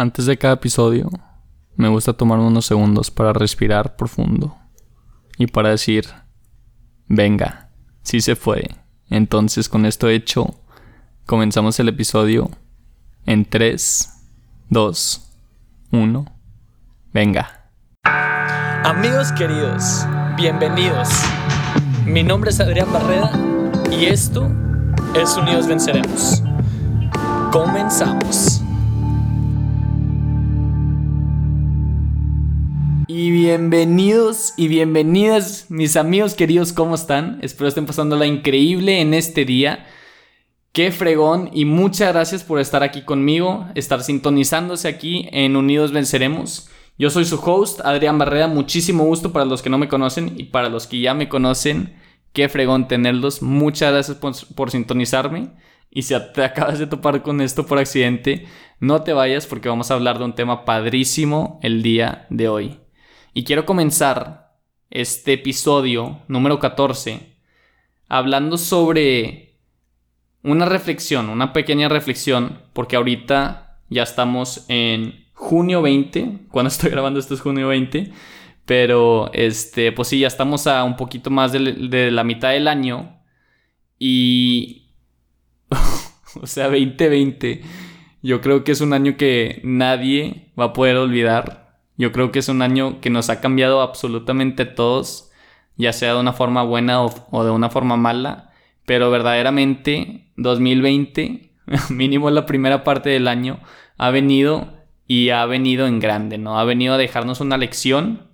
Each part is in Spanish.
Antes de cada episodio, me gusta tomar unos segundos para respirar profundo y para decir, venga, sí se fue. Entonces, con esto hecho, comenzamos el episodio en 3, 2, 1, venga. Amigos queridos, bienvenidos. Mi nombre es Adrián Barreda y esto es Unidos Venceremos. Comenzamos. Y bienvenidos y bienvenidas, mis amigos queridos, ¿cómo están? Espero estén pasándola increíble en este día. Qué fregón y muchas gracias por estar aquí conmigo, estar sintonizándose aquí en Unidos Venceremos. Yo soy su host, Adrián Barrera, muchísimo gusto para los que no me conocen y para los que ya me conocen. Qué fregón tenerlos. Muchas gracias por, por sintonizarme. Y si te acabas de topar con esto por accidente, no te vayas porque vamos a hablar de un tema padrísimo el día de hoy. Y quiero comenzar este episodio número 14 hablando sobre una reflexión, una pequeña reflexión, porque ahorita ya estamos en junio 20, cuando estoy grabando esto es junio 20, pero este, pues sí, ya estamos a un poquito más de, de la mitad del año y, o sea, 2020, yo creo que es un año que nadie va a poder olvidar yo creo que es un año que nos ha cambiado absolutamente todos, ya sea de una forma buena o, de una forma mala, pero verdaderamente 2020, mínimo la primera parte del año, ha venido y ha venido en grande, ¿no? Ha venido a dejarnos una lección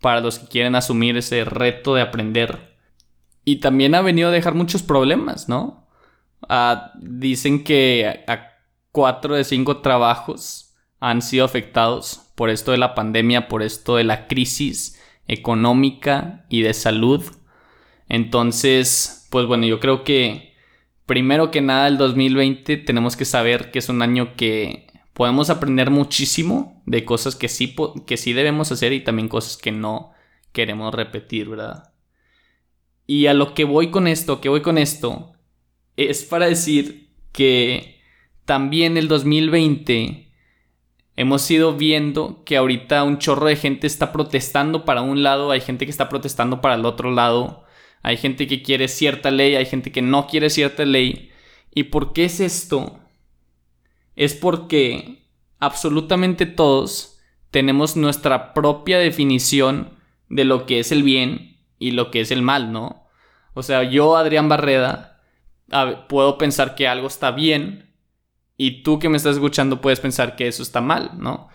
para los que quieren asumir ese reto de aprender. Y también ha venido a dejar muchos problemas, ¿no? Ah, dicen que a, a cuatro de cinco trabajos han sido afectados por esto de la pandemia, por esto de la crisis económica y de salud. Entonces, pues bueno, yo creo que primero que nada el 2020 tenemos que saber que es un año que podemos aprender muchísimo de cosas que sí, que sí debemos hacer y también cosas que no queremos repetir, ¿verdad? Y a lo que voy con esto, que voy con esto, es para decir que también el 2020 hemos ido viendo que ahorita un chorro de gente está protestando para un lado, hay gente que está protestando para el otro lado, hay gente que quiere cierta ley, hay gente que no quiere cierta ley. ¿Y por qué es esto? Es porque absolutamente todos tenemos nuestra propia definición de lo que es el bien y lo que es el mal, ¿no? O sea, yo, Adrián Barreda, puedo pensar que algo está bien y tú que me estás escuchando puedes pensar que eso está mal, ¿no?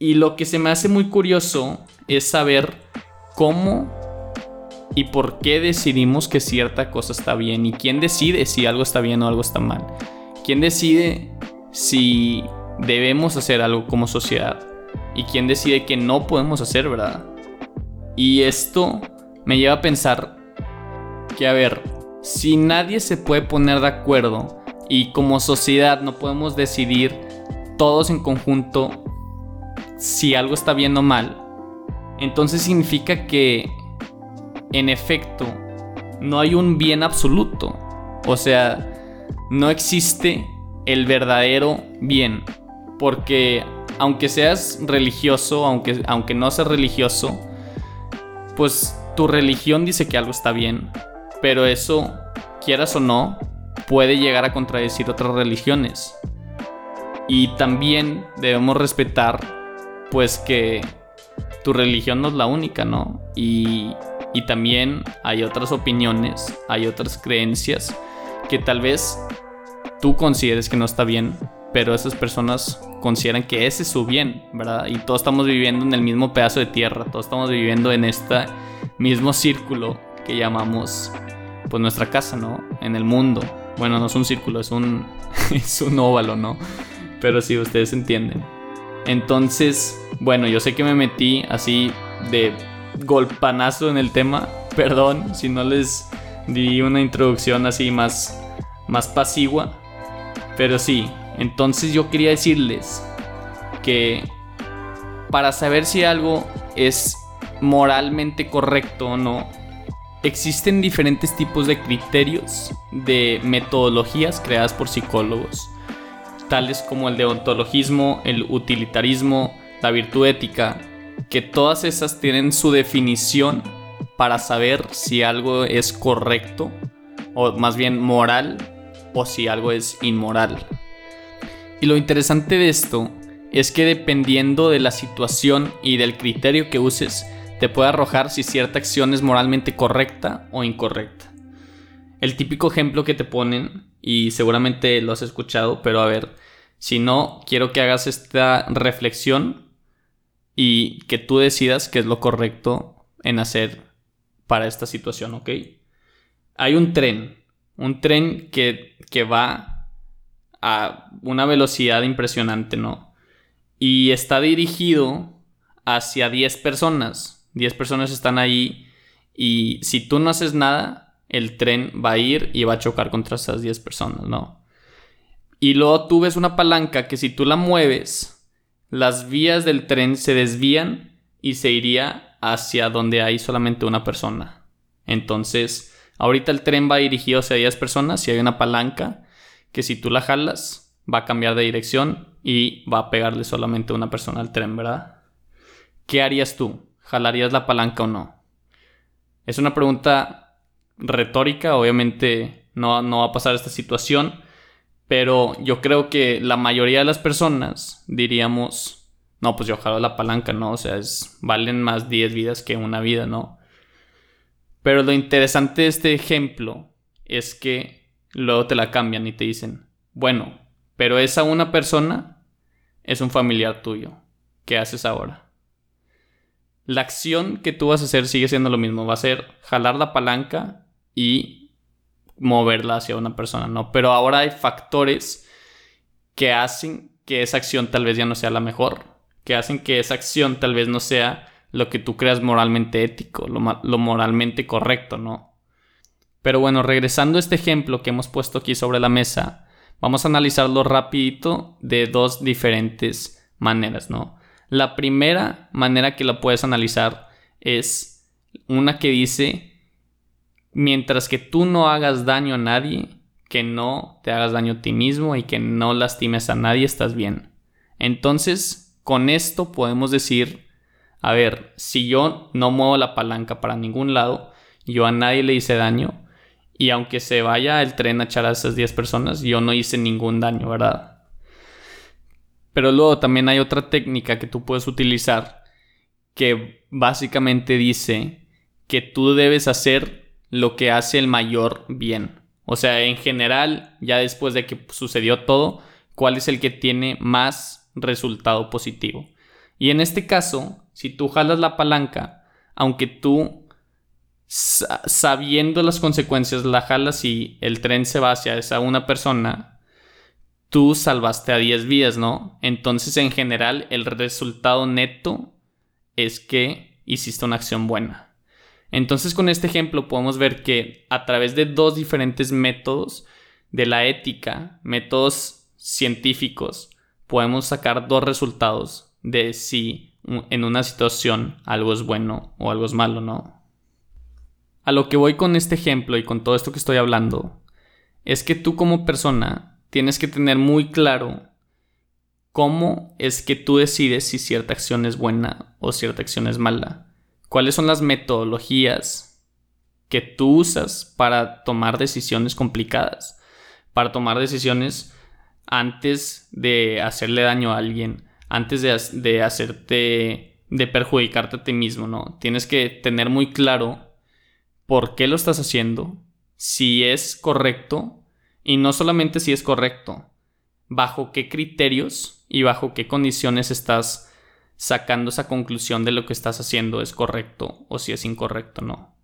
Y lo que se me hace muy curioso es saber cómo y por qué decidimos que cierta cosa está bien y quién decide si algo está bien o algo está mal. ¿Quién decide si debemos hacer algo como sociedad? ¿Y quién decide que no podemos hacer, verdad? Y esto me lleva a pensar que, a ver, si nadie se puede poner de acuerdo y como sociedad no podemos decidir todos en conjunto si algo está bien o mal, entonces significa que en efecto no hay un bien absoluto. O sea, no existe el verdadero bien. Porque aunque seas religioso, aunque, aunque no seas religioso, pues tu religión dice que algo está bien. Pero eso, quieras o no, puede llegar a contradecir otras religiones. Y también debemos respetar, pues que tu religión no es la única, ¿no? Y, y también hay otras opiniones, hay otras creencias que tal vez tú consideres que no está bien, pero esas personas consideran que ese es su bien, ¿verdad? Y todos estamos viviendo en el mismo pedazo de tierra, todos estamos viviendo en este mismo círculo que llamamos pues nuestra casa, ¿no? En el mundo. Bueno, no es un círculo, es un, es un óvalo, ¿no? Pero sí, ustedes entienden. Entonces, bueno, yo sé que me metí así de golpanazo en el tema. Perdón si no les di una introducción así más, más pasiva. Pero sí, entonces yo quería decirles que para saber si algo es moralmente correcto o no, Existen diferentes tipos de criterios, de metodologías creadas por psicólogos. tales como el deontologismo, el utilitarismo, la virtud ética, que todas esas tienen su definición para saber si algo es correcto, o más bien moral, o si algo es inmoral. Y lo interesante de esto es que dependiendo de la situación y del criterio que uses, te puede arrojar si cierta acción es moralmente correcta o incorrecta. El típico ejemplo que te ponen, y seguramente lo has escuchado, pero a ver, si no, quiero que hagas esta reflexión y que tú decidas qué es lo correcto en hacer para esta situación, ¿ok? Hay un tren, un tren que, que va a una velocidad impresionante, ¿no? Y está dirigido hacia 10 personas. 10 personas están ahí y si tú no haces nada, el tren va a ir y va a chocar contra esas 10 personas, ¿no? Y luego tú ves una palanca que si tú la mueves, las vías del tren se desvían y se iría hacia donde hay solamente una persona. Entonces, ahorita el tren va dirigido hacia 10 personas y hay una palanca que si tú la jalas, va a cambiar de dirección y va a pegarle solamente una persona al tren, ¿verdad? ¿Qué harías tú? ¿Jalarías la palanca o no? Es una pregunta retórica, obviamente no, no va a pasar esta situación, pero yo creo que la mayoría de las personas diríamos, no, pues yo jalo la palanca, ¿no? O sea, es, valen más 10 vidas que una vida, ¿no? Pero lo interesante de este ejemplo es que luego te la cambian y te dicen, bueno, pero esa una persona es un familiar tuyo. ¿Qué haces ahora? La acción que tú vas a hacer sigue siendo lo mismo. Va a ser jalar la palanca y moverla hacia una persona, ¿no? Pero ahora hay factores que hacen que esa acción tal vez ya no sea la mejor que hacen que esa acción tal vez no sea lo que tú creas moralmente ético, lo, moralmente correcto, ¿no? Pero bueno, regresando a este ejemplo que hemos puesto aquí sobre la mesa, vamos a analizarlo rapidito de dos diferentes maneras, ¿no? La primera manera que la puedes analizar es una que dice, mientras que tú no hagas daño a nadie, que no te hagas daño a ti mismo y que no lastimes a nadie, estás bien. Entonces, con esto podemos decir, a ver, si yo no muevo la palanca para ningún lado, yo a nadie le hice daño, y aunque se vaya el tren a echar a esas 10 personas, yo no hice ningún daño, ¿verdad? Pero luego también hay otra técnica que tú puedes utilizar que básicamente dice que tú debes hacer lo que hace el mayor bien. O sea, en general, ya después de que sucedió todo, cuál es el que tiene más resultado positivo. Y en este caso, si tú jalas la palanca, aunque tú sabiendo las consecuencias la jalas y el tren se va hacia esa una persona, tú salvaste a 10 vidas, ¿no? Entonces en general el resultado neto es que hiciste una acción buena. Entonces con este ejemplo podemos ver que a través de dos diferentes métodos de la ética, métodos científicos, podemos sacar dos resultados de si en una situación algo es bueno o algo es malo, ¿no? A lo que voy con este ejemplo y con todo esto que estoy hablando es que tú como persona tienes que tener muy claro cómo es que tú decides si cierta acción es buena o cierta acción es mala. ¿Cuáles son las metodologías que tú usas para tomar decisiones complicadas? Para tomar decisiones antes de hacerle daño a alguien, antes de, hacerte, de perjudicarte a ti mismo, ¿no? Tienes que tener muy claro por qué lo estás haciendo, si es correcto y no solamente si es correcto, bajo qué criterios y bajo qué condiciones estás sacando esa conclusión de lo que estás haciendo es correcto o si es incorrecto, no.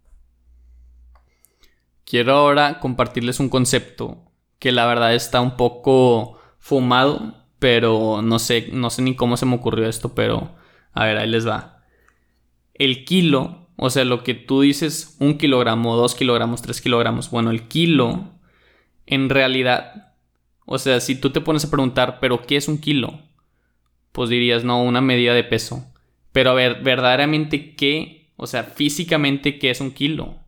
Quiero ahora compartirles un concepto que la verdad está un poco fumado, pero no sé, no sé ni cómo se me ocurrió esto, pero a ver, ahí les va. El kilo, o sea, lo que tú dices, un kilogramo, dos kilogramos, tres kilogramos, bueno, el kilo, en realidad, o sea, si tú te pones a preguntar, pero ¿qué es un kilo? Pues dirías, no, una medida de peso. Pero a ver, verdaderamente, ¿qué? O sea, físicamente, ¿qué es un kilo?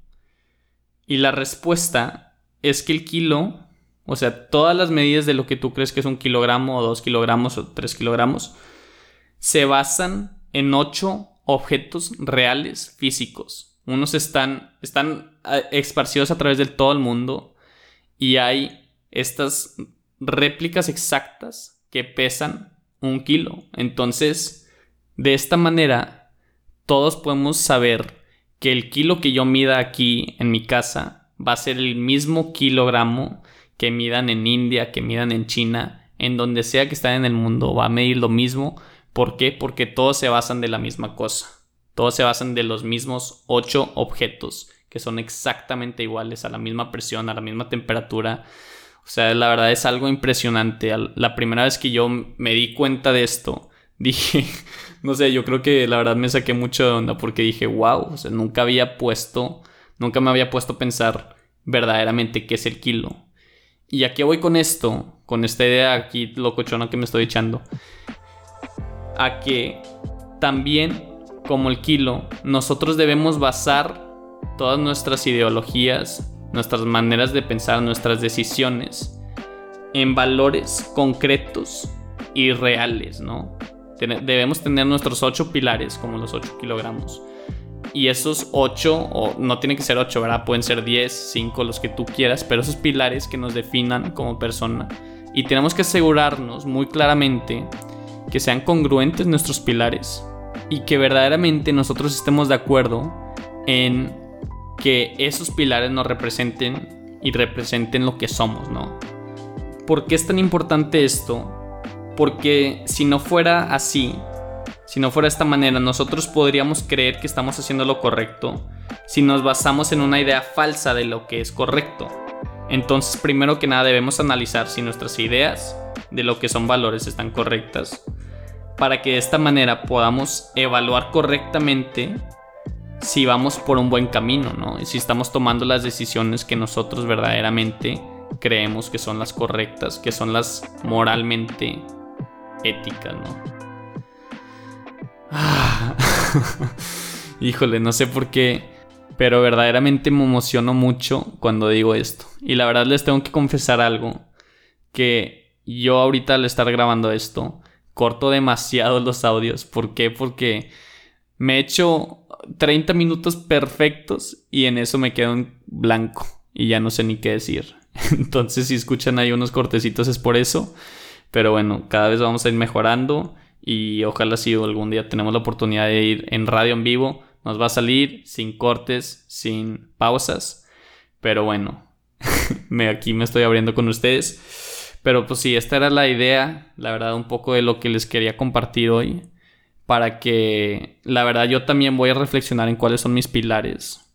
Y la respuesta es que el kilo o sea, todas las medidas de lo que tú crees que es un kilogramo o dos kilogramos o tres kilogramos, se basan en ocho objetos reales físicos. Unos están, están eh, esparcidos a través de todo el mundo y hay estas réplicas exactas que pesan un kilo. Entonces, de esta manera, todos podemos saber que el kilo que yo mida aquí en mi casa va a ser el mismo kilogramo que midan en India, que midan en China, en donde sea que estén en el mundo, va a medir lo mismo. ¿Por qué? Porque todos se basan de la misma cosa. Todos se basan de los mismos ocho objetos que son exactamente iguales a la misma presión, a la misma temperatura. O sea, la verdad es algo impresionante. La primera vez que yo me di cuenta de esto, dije, no sé, yo creo que la verdad me saqué mucho de onda porque dije, wow, o sea, nunca había puesto, nunca me había puesto a pensar verdaderamente qué es el kilo. Y aquí voy con esto, con esta idea aquí locochona que me estoy echando. A que también, como el kilo, nosotros debemos basar todas nuestras ideologías, nuestras maneras de pensar, nuestras decisiones en valores concretos y reales, ¿no? Debemos tener nuestros ocho pilares, como los ocho kilogramos y esos 8, o no tienen que ser 8, ¿verdad? Pueden ser 10, 5, los que tú quieras, pero esos pilares que nos definan como persona. Y tenemos que asegurarnos muy claramente que sean congruentes nuestros pilares y que verdaderamente nosotros estemos de acuerdo en que esos pilares nos representen y representen lo que somos, ¿no? ¿Por qué es tan importante esto? Porque si no fuera así, si no fuera de esta manera, nosotros podríamos creer que estamos haciendo lo correcto si nos basamos en una idea falsa de lo que es correcto. Entonces, primero que nada debemos analizar si nuestras ideas de lo que son valores están correctas, para que de esta manera podamos evaluar correctamente si vamos por un buen camino, ¿no? Si estamos tomando las decisiones que nosotros verdaderamente creemos que son las correctas, que son las moralmente éticas, ¿no? Híjole, no sé por qué, pero verdaderamente me emociono mucho cuando digo esto. Y la verdad les tengo que confesar algo, que yo ahorita al estar grabando esto, corto demasiado los audios. ¿Por qué? Porque me he hecho 30 minutos perfectos y en eso me quedo en blanco y ya no sé ni qué decir. Entonces si escuchan ahí unos cortecitos es por eso. Pero bueno, cada vez vamos a ir mejorando y ojalá si algún día tenemos la oportunidad de ir en radio en vivo, nos va a salir sin cortes, sin pausas. Pero bueno, me, aquí me estoy abriendo con ustedes. Pero pues sí, esta era la idea, la verdad, un poco de lo que les quería compartir hoy. Para que, la verdad, yo también voy a reflexionar en cuáles son mis pilares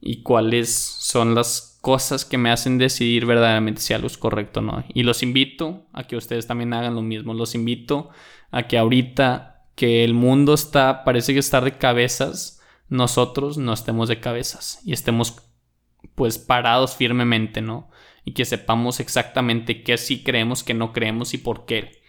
y cuáles son las cosas que me hacen decidir verdaderamente si algo es correcto o no. Y los invito a que ustedes también hagan lo mismo. Los invito a que ahorita que el mundo está, parece que está de cabezas, nosotros no estemos de cabezas y estemos pues parados firmemente, ¿no? Y que sepamos exactamente qué sí creemos, qué no creemos y por qué.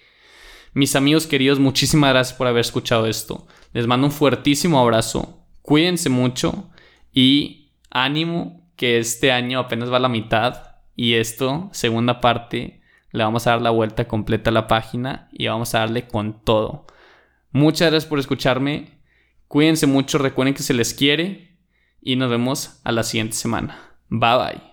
Mis amigos queridos, muchísimas gracias por haber escuchado esto. Les mando un fuertísimo abrazo. Cuídense mucho y ánimo que este año apenas va a la mitad y esto, segunda parte, le vamos a dar la vuelta completa a la página y vamos a darle con todo. Muchas gracias por escucharme. Cuídense mucho, recuerden que se les quiere y nos vemos a la siguiente semana. Bye bye.